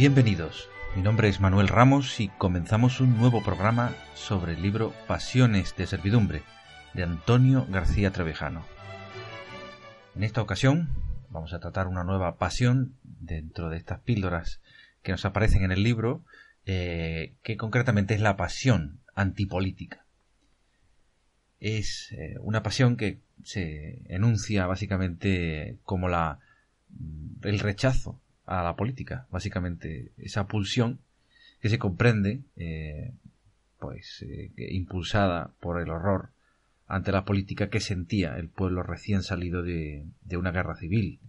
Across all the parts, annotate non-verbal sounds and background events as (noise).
Bienvenidos, mi nombre es Manuel Ramos y comenzamos un nuevo programa sobre el libro Pasiones de Servidumbre de Antonio García Trevijano. En esta ocasión vamos a tratar una nueva pasión dentro de estas píldoras que nos aparecen en el libro, eh, que concretamente es la pasión antipolítica. Es eh, una pasión que se enuncia básicamente como la, el rechazo a la política, básicamente. Esa pulsión que se comprende, eh, pues, eh, impulsada por el horror ante la política que sentía el pueblo recién salido de, de una guerra civil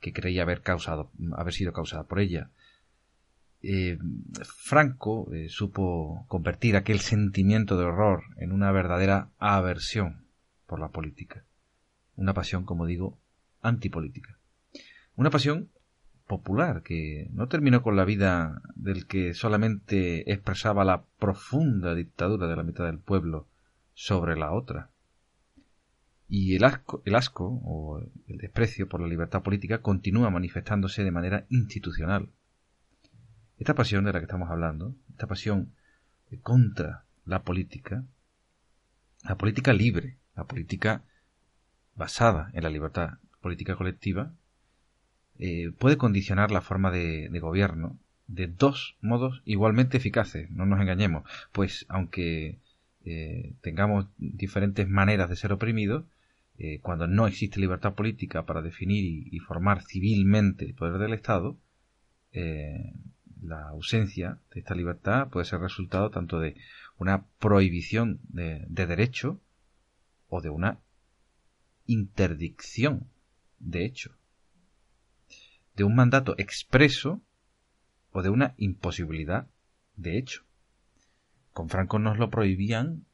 que creía haber causado, haber sido causada por ella. Eh, Franco supo convertir aquel sentimiento de horror en una verdadera aversión por la política, una pasión, como digo, antipolítica, una pasión popular que no terminó con la vida del que solamente expresaba la profunda dictadura de la mitad del pueblo sobre la otra. Y el asco, el asco o el desprecio por la libertad política continúa manifestándose de manera institucional. Esta pasión de la que estamos hablando, esta pasión contra la política, la política libre, la política basada en la libertad política colectiva, eh, puede condicionar la forma de, gobierno de dos modos igualmente eficaces, no nos engañemos, pues aunque eh, tengamos diferentes maneras de ser oprimidos, eh, cuando no existe libertad política para definir y, y formar civilmente el poder del Estado, la ausencia de esta libertad puede ser resultado tanto de una prohibición de, de derecho o de una interdicción de hecho de un mandato expreso o de una imposibilidad de hecho. Con Franco nos lo prohibían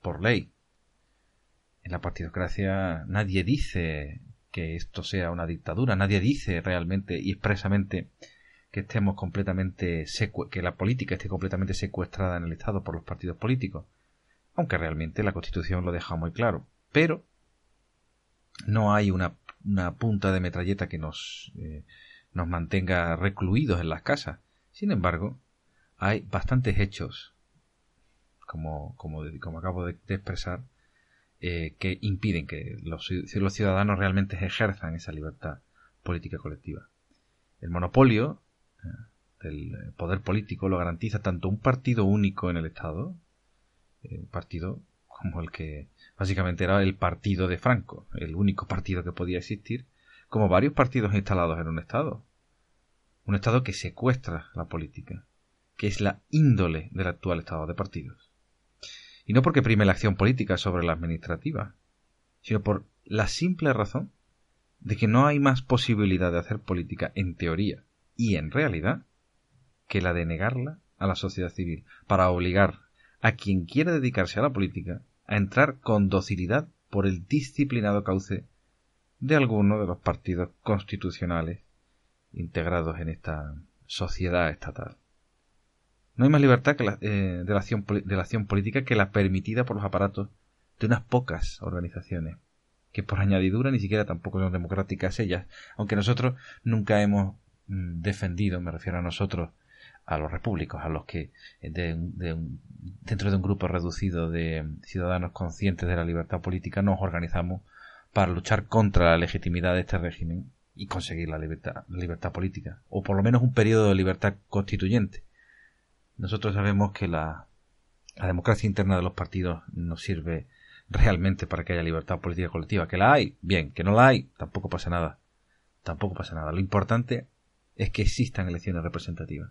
por ley. En la partidocracia nadie dice que esto sea una dictadura, nadie dice realmente y expresamente que estemos completamente que la política esté completamente secuestrada en el Estado por los partidos políticos, aunque realmente la Constitución lo deja muy claro. Pero no hay una una punta de metralleta que nos, eh, nos mantenga recluidos en las casas. Sin embargo, hay bastantes hechos, como, como, como acabo de, expresar, eh, que impiden que los, los, ciudadanos realmente ejerzan esa libertad política colectiva. El monopolio eh, del poder político lo garantiza tanto un partido único en el Estado, un partido como el que básicamente era el partido de Franco, el único partido que podía existir, como varios partidos instalados en un Estado. Un Estado que secuestra la política, que es la índole del actual Estado de partidos. Y no porque prime la acción política sobre la administrativa, sino por la simple razón de que no hay más posibilidad de hacer política en teoría y en realidad que la de negarla a la sociedad civil, para obligar a quien quiera dedicarse a la política a entrar con docilidad por el disciplinado cauce de alguno de los partidos constitucionales integrados en esta sociedad estatal. No hay más libertad que la, eh, de, la acción, de la acción política que la permitida por los aparatos de unas pocas organizaciones, que por añadidura ni siquiera tampoco son democráticas ellas, aunque nosotros nunca hemos mm, defendido, me refiero a nosotros, a los repúblicos, a los que de, de dentro de un grupo reducido de ciudadanos conscientes de la libertad política nos organizamos para luchar contra la legitimidad de este régimen y conseguir la libertad, la libertad política, o por lo menos un periodo de libertad constituyente. Nosotros sabemos que la, la democracia interna de los partidos no sirve realmente para que haya libertad política colectiva. Que la hay, bien, que no la hay, tampoco pasa nada. Tampoco pasa nada. Lo importante es que existan elecciones representativas.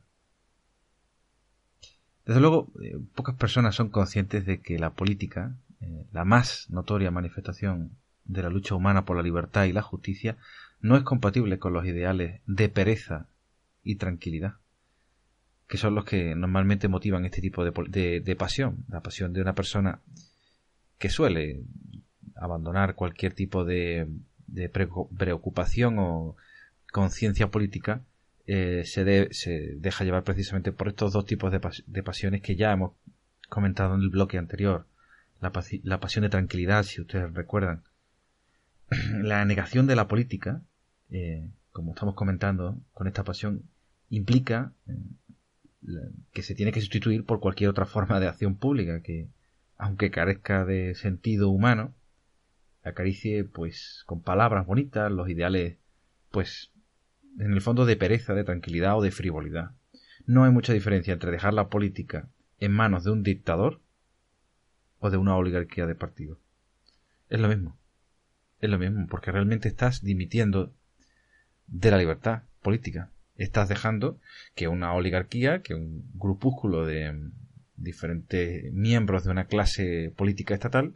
Desde luego, eh, pocas personas son conscientes de que la política, eh, la más notoria manifestación de la lucha humana por la libertad y la justicia, no es compatible con los ideales de pereza y tranquilidad, que son los que normalmente motivan este tipo de, de pasión, la pasión de una persona que suele abandonar cualquier tipo de, de preocupación o conciencia política eh, se, deja llevar precisamente por estos dos tipos de, de, pasiones que ya hemos comentado en el bloque anterior. La, la pasión de tranquilidad, si ustedes recuerdan. (clears throat) la negación de la política, eh, como estamos comentando con esta pasión, implica eh, que se tiene que sustituir por cualquier otra forma de acción pública que, aunque carezca de sentido humano, acaricie pues con palabras bonitas los ideales pues en el fondo de pereza, de tranquilidad o de frivolidad. No hay mucha diferencia entre dejar la política en manos de un dictador o de una oligarquía de partido. Es lo mismo. Es lo mismo, porque realmente estás dimitiendo de la libertad política. Estás dejando que una oligarquía, que un grupúsculo de diferentes miembros de una clase política estatal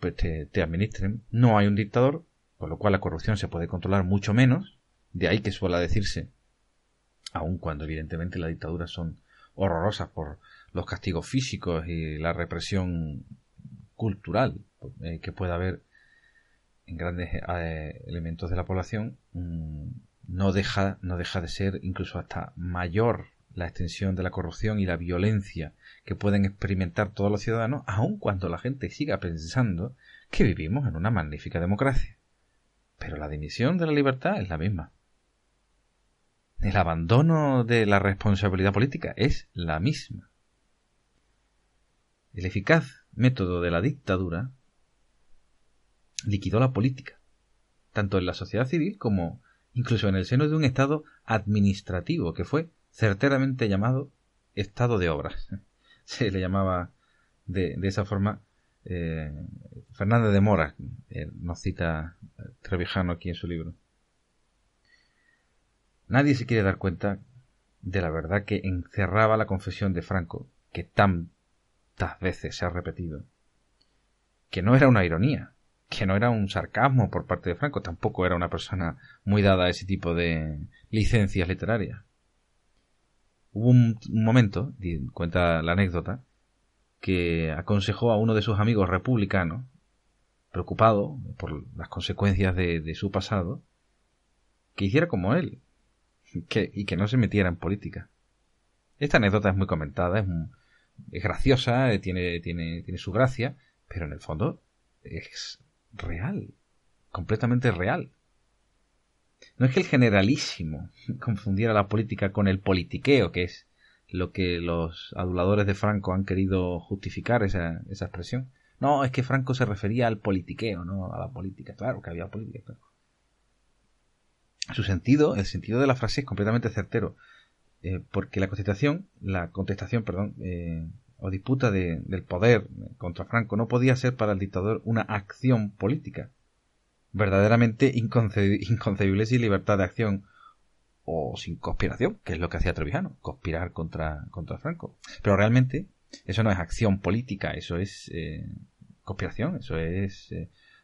pues te, te administren. No hay un dictador, con lo cual la corrupción se puede controlar mucho menos de ahí que suele decirse, aun cuando evidentemente las dictaduras son horrorosas por los castigos físicos y la represión cultural eh, que pueda haber en grandes eh, elementos de la población, mm, no deja, no deja de ser incluso hasta mayor la extensión de la corrupción y la violencia que pueden experimentar todos los ciudadanos, aun cuando la gente siga pensando que vivimos en una magnífica democracia. Pero la dimisión de la libertad es la misma el abandono de la responsabilidad política es la misma. El eficaz método de la dictadura liquidó la política, tanto en la sociedad civil como incluso en el seno de un Estado administrativo que fue certeramente llamado Estado de Obras. (laughs) Se le llamaba de, esa forma eh, Fernández de Mora, eh, nos cita Trevijano aquí en su libro. Nadie se quiere dar cuenta de la verdad que encerraba la confesión de Franco, que tantas veces se ha repetido. Que no era una ironía, que no era un sarcasmo por parte de Franco, tampoco era una persona muy dada a ese tipo de licencias literarias. Hubo un, momento, cuenta la anécdota, que aconsejó a uno de sus amigos republicanos, preocupado por las consecuencias de su pasado, que hiciera como él, y que no se metiera en política. Esta anécdota es muy comentada, es, graciosa, eh, tiene, tiene, tiene su gracia, pero en el fondo es real, completamente real. No es que el generalísimo (laughs) confundiera la política con el politiqueo, que es lo que los aduladores de Franco han querido justificar esa, esa expresión. No, es que Franco se refería al politiqueo, no a la política. Claro que había política. Su sentido, el sentido de la frase es completamente certero, eh, porque la contestación, la contestación, perdón, eh, o disputa del poder contra Franco no podía ser para el dictador una acción política, verdaderamente inconcebible sin libertad de acción o sin conspiración, que es lo que hacía Trevijano, conspirar contra, contra Franco. Pero realmente eso no es acción política, eso es eh, conspiración, eso es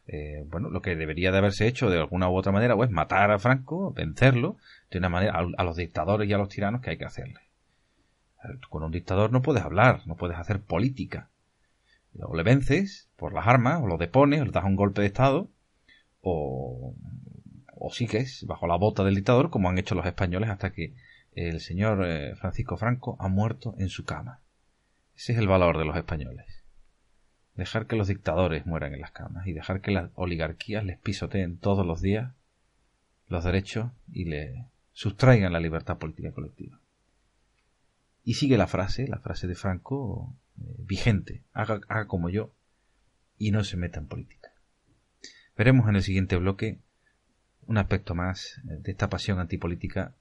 eh, bueno, lo que debería de haberse hecho de alguna u otra manera es matar a Franco, vencerlo, de una manera a, los dictadores y a los tiranos que hay que hacerle. Con un dictador no puedes hablar, no puedes hacer política. O le vences por las armas, o lo depones, o le das un golpe de estado, o, o sigues bajo la bota del dictador, como han hecho los españoles hasta que el señor eh, Francisco Franco ha muerto en su cama. Ese es el valor de los españoles dejar que los dictadores mueran en las camas y dejar que las oligarquías les pisoteen todos los días los derechos y le sustraigan la libertad política colectiva. Y sigue la frase, la frase de Franco, eh, vigente, haga, haga como yo y no se meta en política. Veremos en el siguiente bloque un aspecto más eh, de esta pasión antipolítica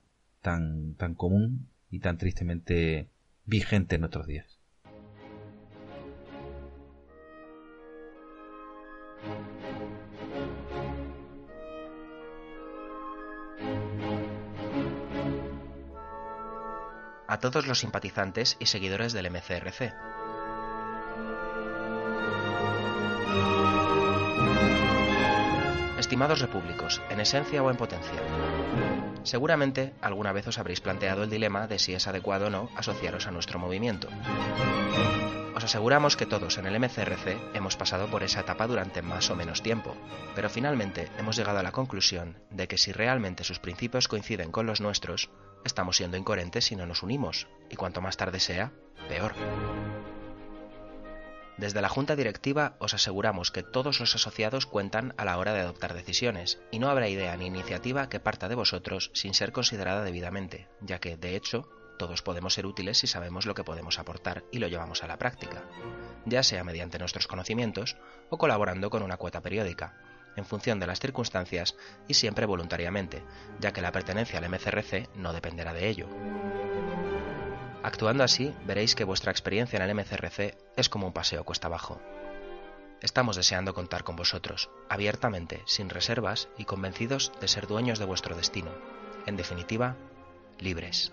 tan, tan común y tan tristemente vigente en nuestros días. A todos los simpatizantes y seguidores del MCRC. Estimados repúblicos, en esencia o en potencia. Seguramente alguna vez os habréis planteado el dilema de si es adecuado o no asociaros a nuestro movimiento. Os aseguramos que todos en el MCRC hemos pasado por esa etapa durante más o menos tiempo, pero finalmente hemos llegado a la conclusión de que si realmente sus principios coinciden con los nuestros, estamos siendo incoherentes si no nos unimos, y cuanto más tarde sea, peor. Desde la Junta Directiva os aseguramos que todos los asociados cuentan a la hora de adoptar decisiones, y no habrá idea ni iniciativa que parta de vosotros sin ser considerada debidamente, ya que, de hecho, todos podemos ser útiles si sabemos lo que podemos aportar y lo llevamos a la práctica, ya sea mediante nuestros conocimientos o colaborando con una cuota periódica, en función de las circunstancias y siempre voluntariamente, ya que la pertenencia al MCRC no dependerá de ello. Actuando así, veréis que vuestra experiencia en el MCRC es como un paseo cuesta abajo. Estamos deseando contar con vosotros, abiertamente, sin reservas y convencidos de ser dueños de vuestro destino. En definitiva, libres.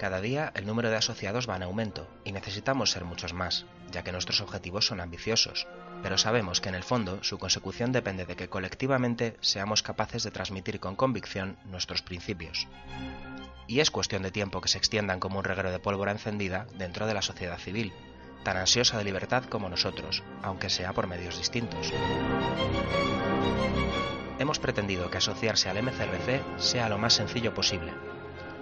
Cada día el número de asociados va en aumento y necesitamos ser muchos más, ya que nuestros objetivos son ambiciosos, pero sabemos que en el fondo su consecución depende de que colectivamente seamos capaces de transmitir con convicción nuestros principios. Y es cuestión de tiempo que se extiendan como un reguero de pólvora encendida dentro de la sociedad civil, tan ansiosa de libertad como nosotros, aunque sea por medios distintos. Hemos pretendido que asociarse al MCRC sea lo más sencillo posible.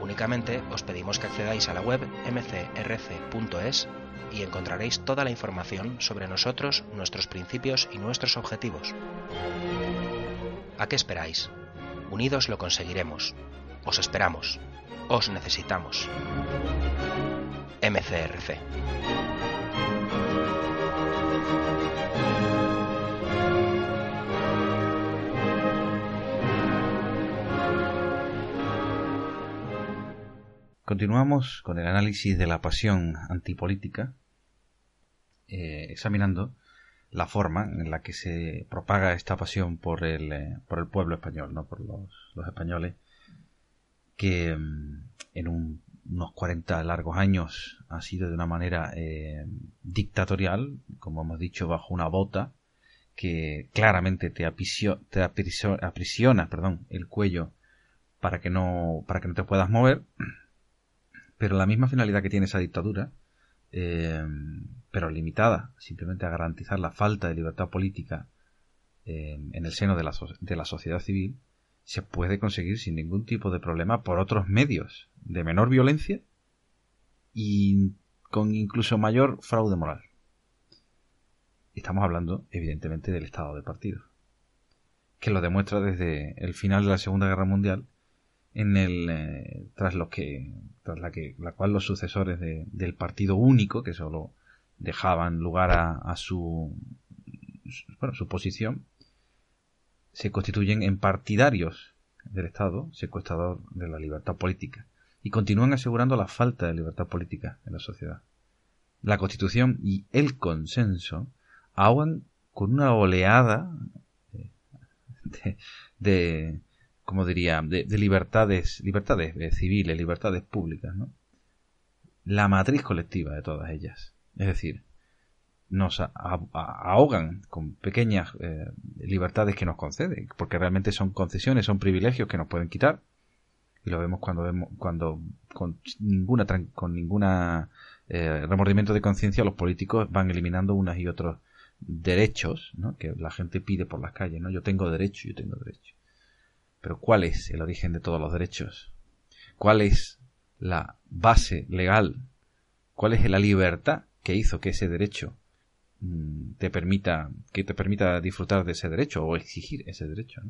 Únicamente os pedimos que accedáis a la web mcrc.es y encontraréis toda la información sobre nosotros, nuestros principios y nuestros objetivos. ¿A qué esperáis? Unidos lo conseguiremos. Os esperamos. Os necesitamos. MCRC. Continuamos con el análisis de la pasión antipolítica, eh, examinando la forma en la que se propaga esta pasión por el, eh, por el pueblo español, no por los, españoles, que mm, en un- unos 40 largos años ha sido de una manera eh, dictatorial, como hemos dicho, bajo una bota que claramente te, te apriso- aprisiona perdón, el cuello para que no para que no te puedas mover pero la misma finalidad que tiene esa dictadura, eh, pero limitada simplemente a garantizar la falta de libertad política eh, en el seno de la, so- de la sociedad civil, se puede conseguir sin ningún tipo de problema por otros medios de menor violencia y con incluso mayor fraude moral. Estamos hablando, evidentemente, del estado de partido, que lo demuestra desde el final de la Segunda Guerra Mundial en el eh, tras los que tras la que la cual los sucesores de- del partido único que solo dejaban lugar a, a su bueno, su posición se constituyen en partidarios del Estado secuestrador de la libertad política y continúan asegurando la falta de libertad política en la sociedad. La Constitución y el consenso ahogan con una oleada de como diría, de, de libertades, libertades civiles, libertades públicas, ¿no? La matriz colectiva de todas ellas. Es decir, nos ahogan con pequeñas eh, libertades que nos conceden, porque realmente son concesiones, son privilegios que nos pueden quitar. Y lo vemos cuando vemos, cuando con ninguna con ninguna eh, remordimiento de conciencia los políticos van eliminando unas y otros derechos, ¿no? Que la gente pide por las calles, ¿no? Yo tengo derecho, yo tengo derecho. Pero ¿cuál es el origen de todos los derechos? ¿Cuál es la base legal? ¿Cuál es la libertad que hizo que ese derecho mm, te permita que te permita disfrutar de ese derecho o exigir ese derecho?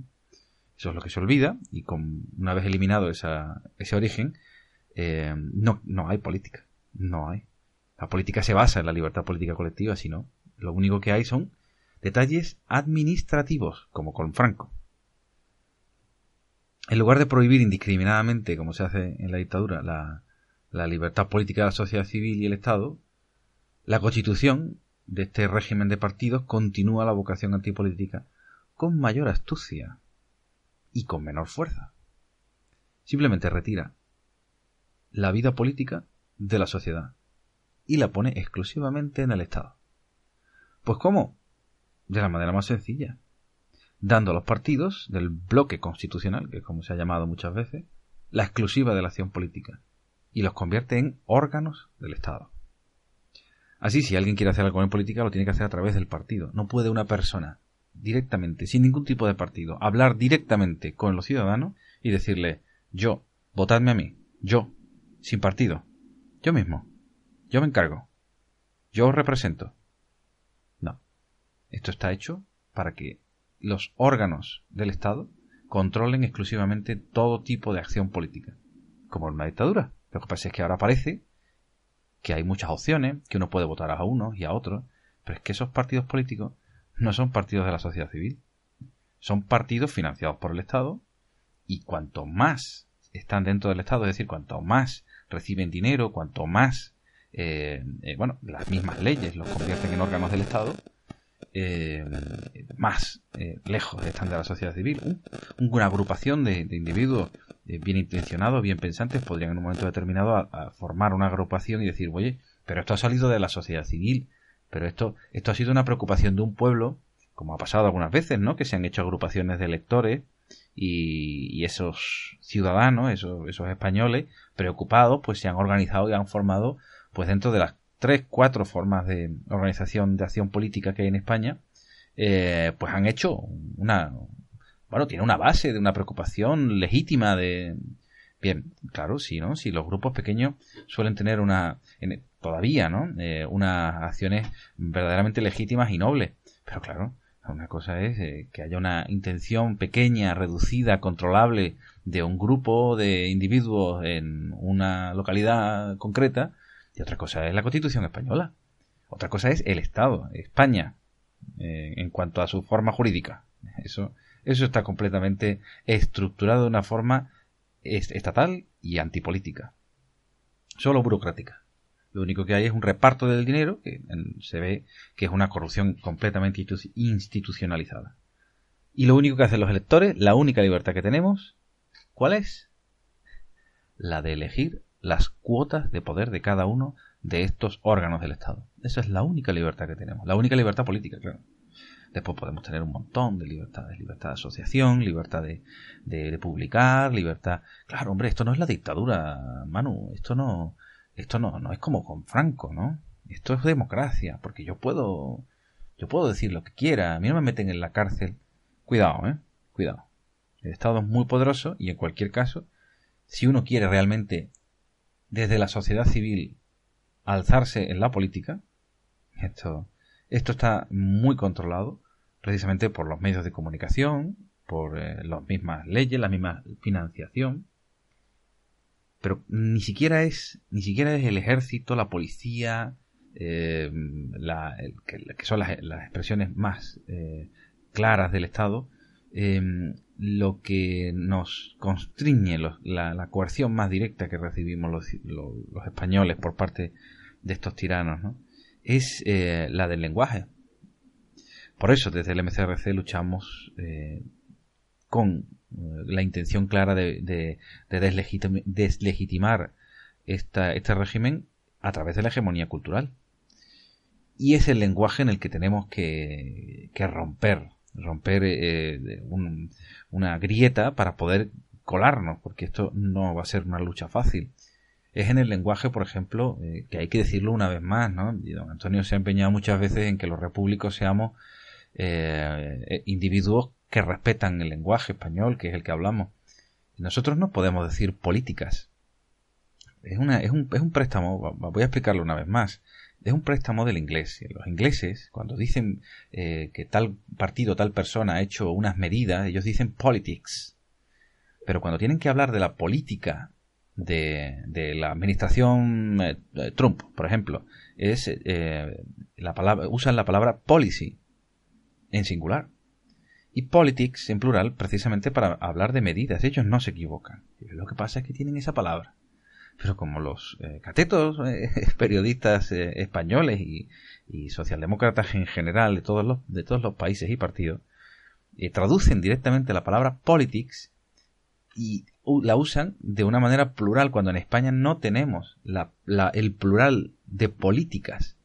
Eso es lo que se olvida y con una vez eliminado esa, ese origen eh, no, no hay política. No hay. La política se basa en la libertad política colectiva, si no, lo único que hay son detalles administrativos, como con Franco. En lugar de prohibir indiscriminadamente, como se hace en la dictadura, la, libertad política de la sociedad civil y el Estado, la constitución de este régimen de partidos continúa la vocación antipolítica con mayor astucia y con menor fuerza. Simplemente retira la vida política de la sociedad y la pone exclusivamente en el Estado. Pues ¿cómo? De la manera más sencilla, dando a los partidos del bloque constitucional, que es como se ha llamado muchas veces, la exclusiva de la acción política, y los convierte en órganos del Estado. Así, si alguien quiere hacer algo en política, lo tiene que hacer a través del partido. No puede una persona directamente, sin ningún tipo de partido, hablar directamente con los ciudadanos y decirle, yo, votadme a mí, yo, sin partido, yo mismo, yo me encargo, yo os represento. No. Esto está hecho para que los órganos del Estado controlen exclusivamente todo tipo de acción política, como en una dictadura. Lo que pasa es que ahora parece que hay muchas opciones, que uno puede votar a unos y a otros, pero es que esos partidos políticos no son partidos de la sociedad civil, son partidos financiados por el Estado y cuanto más están dentro del Estado, es decir, cuanto más reciben dinero, cuanto más, eh, eh, bueno, las mismas leyes los convierten en órganos del Estado, eh, más lejos están de la sociedad civil. Una agrupación de, individuos bien intencionados, bien pensantes, podrían en un momento determinado formar una agrupación y decir, oye, pero esto ha salido de la sociedad civil, pero esto, esto ha sido una preocupación de un pueblo, como ha pasado algunas veces, ¿no? Que se han hecho agrupaciones de electores y, esos ciudadanos, esos, esos españoles preocupados, pues se han organizado y han formado, pues dentro de las tres, cuatro formas de organización de acción política que hay en España, eh, pues han hecho una, bueno, tiene una base de una preocupación legítima de, bien, claro, sí, ¿no? Si los grupos pequeños suelen tener una, todavía, ¿no? Eh, unas acciones verdaderamente legítimas y nobles, pero claro, una cosa es eh, que haya una intención pequeña, reducida, controlable de un grupo de individuos en una localidad concreta y otra cosa es la Constitución española. Otra cosa es el Estado, España, eh, en cuanto a su forma jurídica. Eso, eso está completamente estructurado de una forma estatal y antipolítica. Solo burocrática. Lo único que hay es un reparto del dinero que se ve que es una corrupción completamente institucionalizada. Y lo único que hacen los electores, la única libertad que tenemos, ¿cuál es? La de elegir las cuotas de poder de cada uno de estos órganos del Estado. Esa es la única libertad que tenemos, la única libertad política, claro. Después podemos tener un montón de libertades, libertad de asociación, libertad de, de, publicar, libertad... Claro, hombre, esto no es la dictadura, Manu, esto no, esto no, no es como con Franco, ¿no? Esto es democracia, porque yo puedo, yo puedo decir lo que quiera, a mí no me meten en la cárcel. Cuidado, ¿eh? Cuidado. El Estado es muy poderoso y en cualquier caso, si uno quiere realmente desde la sociedad civil alzarse en la política, esto, esto está muy controlado precisamente por los medios de comunicación, por eh, las mismas leyes, la misma financiación, pero ni siquiera es ni siquiera es el ejército, la policía, eh, que, son las, expresiones más eh, claras del Estado, lo que nos constriñe la, coerción más directa que recibimos los, los, españoles por parte de estos tiranos, ¿no? es eh, la del lenguaje. Por eso desde el MCRC luchamos eh, con eh, la intención clara de, de, deslegitimar esta, este régimen a través de la hegemonía cultural. Y es el lenguaje en el que tenemos que, que romper, romper eh, una grieta para poder colarnos, porque esto no va a ser una lucha fácil. Es en el lenguaje, por ejemplo, eh, que hay que decirlo una vez más, ¿no? Y don Antonio se ha empeñado muchas veces en que los repúblicos seamos eh, eh, individuos que respetan el lenguaje español, que es el que hablamos. nosotros no podemos decir políticas. Es, una, es, un, es un préstamo, voy a explicarlo una vez más es un préstamo del inglés. Los ingleses, cuando dicen eh, que tal partido, tal persona ha hecho unas medidas, ellos dicen politics. Pero cuando tienen que hablar de la política de, la administración eh, Trump, por ejemplo, eh, usan la palabra policy en singular y politics en plural precisamente para hablar de medidas. Ellos no se equivocan. Lo que pasa es que tienen esa palabra. Pero como los eh, catetos (laughs) periodistas españoles y, socialdemócratas en general de todos los, de todos los países y partidos traducen directamente la palabra politics y la usan de una manera plural cuando en España no tenemos la, el plural de políticas.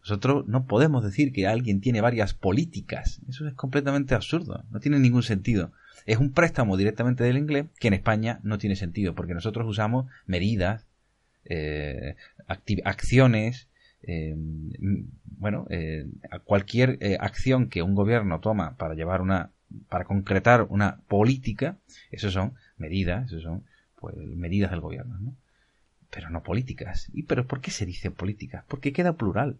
Nosotros no podemos decir que alguien tiene varias políticas. Eso es completamente absurdo. No tiene ningún sentido. Es un préstamo directamente del inglés que en España no tiene sentido porque nosotros usamos medidas, eh, acciones, eh, bueno, eh, cualquier acción que un gobierno toma para llevar una, para concretar una política, eso son medidas, eso son pues medidas del gobierno, ¿no? Pero no políticas. ¿Y pero por qué se dice políticas? Porque queda plural.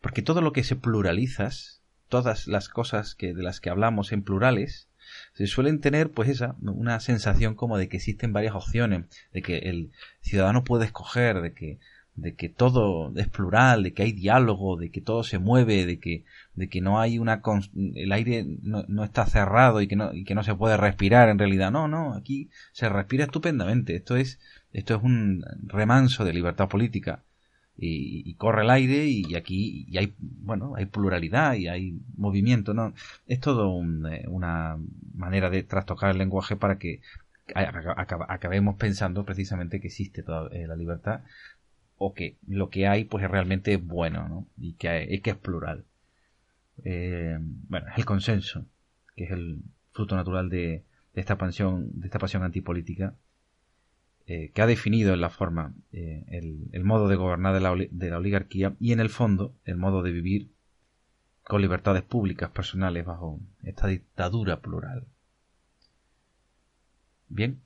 Porque todo lo que se pluralizas, todas las cosas que de las que hablamos en plurales, se suelen tener pues esa una sensación como de que existen varias opciones, de que el ciudadano puede escoger, de que de que todo es plural, de que hay diálogo, de que todo se mueve, de que, de que no hay una el aire no, está cerrado y que no, y que no se puede respirar en realidad. No, no, aquí se respira estupendamente. Esto es, esto es un remanso de libertad política. Y, corre el aire y aquí y hay, bueno, hay pluralidad y hay movimiento, ¿no? Es todo eh, una manera de trastocar el lenguaje para que acabemos pensando precisamente que existe toda eh, la libertad o que lo que hay pues es realmente bueno ¿no? y que, que es plural. Eh, bueno, es el consenso, que es el fruto natural de, esta pasión, de esta pasión antipolítica, eh, que ha definido en la forma eh, el, modo de gobernar de la, oligarquía y en el fondo el modo de vivir con libertades públicas personales bajo esta dictadura plural. Bien,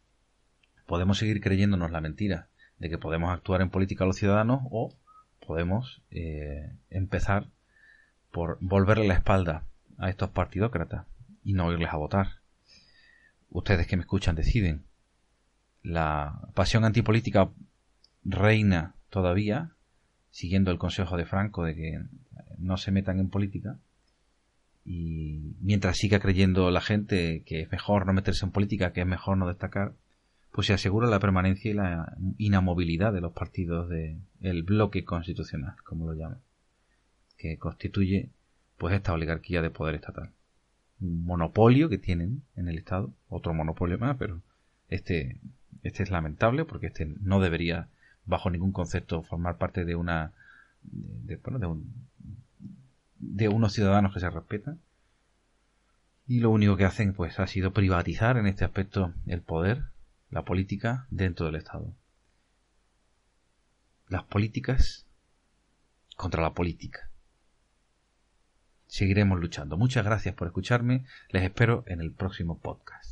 podemos seguir creyéndonos la mentira de que podemos actuar en política a los ciudadanos o podemos eh, empezar por volverle la espalda a estos partidócratas y no irles a votar. Ustedes que me escuchan deciden. La pasión antipolítica reina todavía, siguiendo el consejo de Franco de que no se metan en política. Y mientras siga creyendo la gente que es mejor no meterse en política, que es mejor no destacar, pues se asegura la permanencia y la inamovilidad de los partidos del bloque constitucional, como lo llaman, que constituye pues esta oligarquía de poder estatal. Un monopolio que tienen en el Estado, otro monopolio más, pero este, este es lamentable porque este no debería bajo ningún concepto formar parte de una de, unos ciudadanos que se respetan y lo único que hacen pues ha sido privatizar en este aspecto el poder la política dentro del Estado. Las políticas contra la política. Seguiremos luchando. Muchas gracias por escucharme. Les espero en el próximo podcast.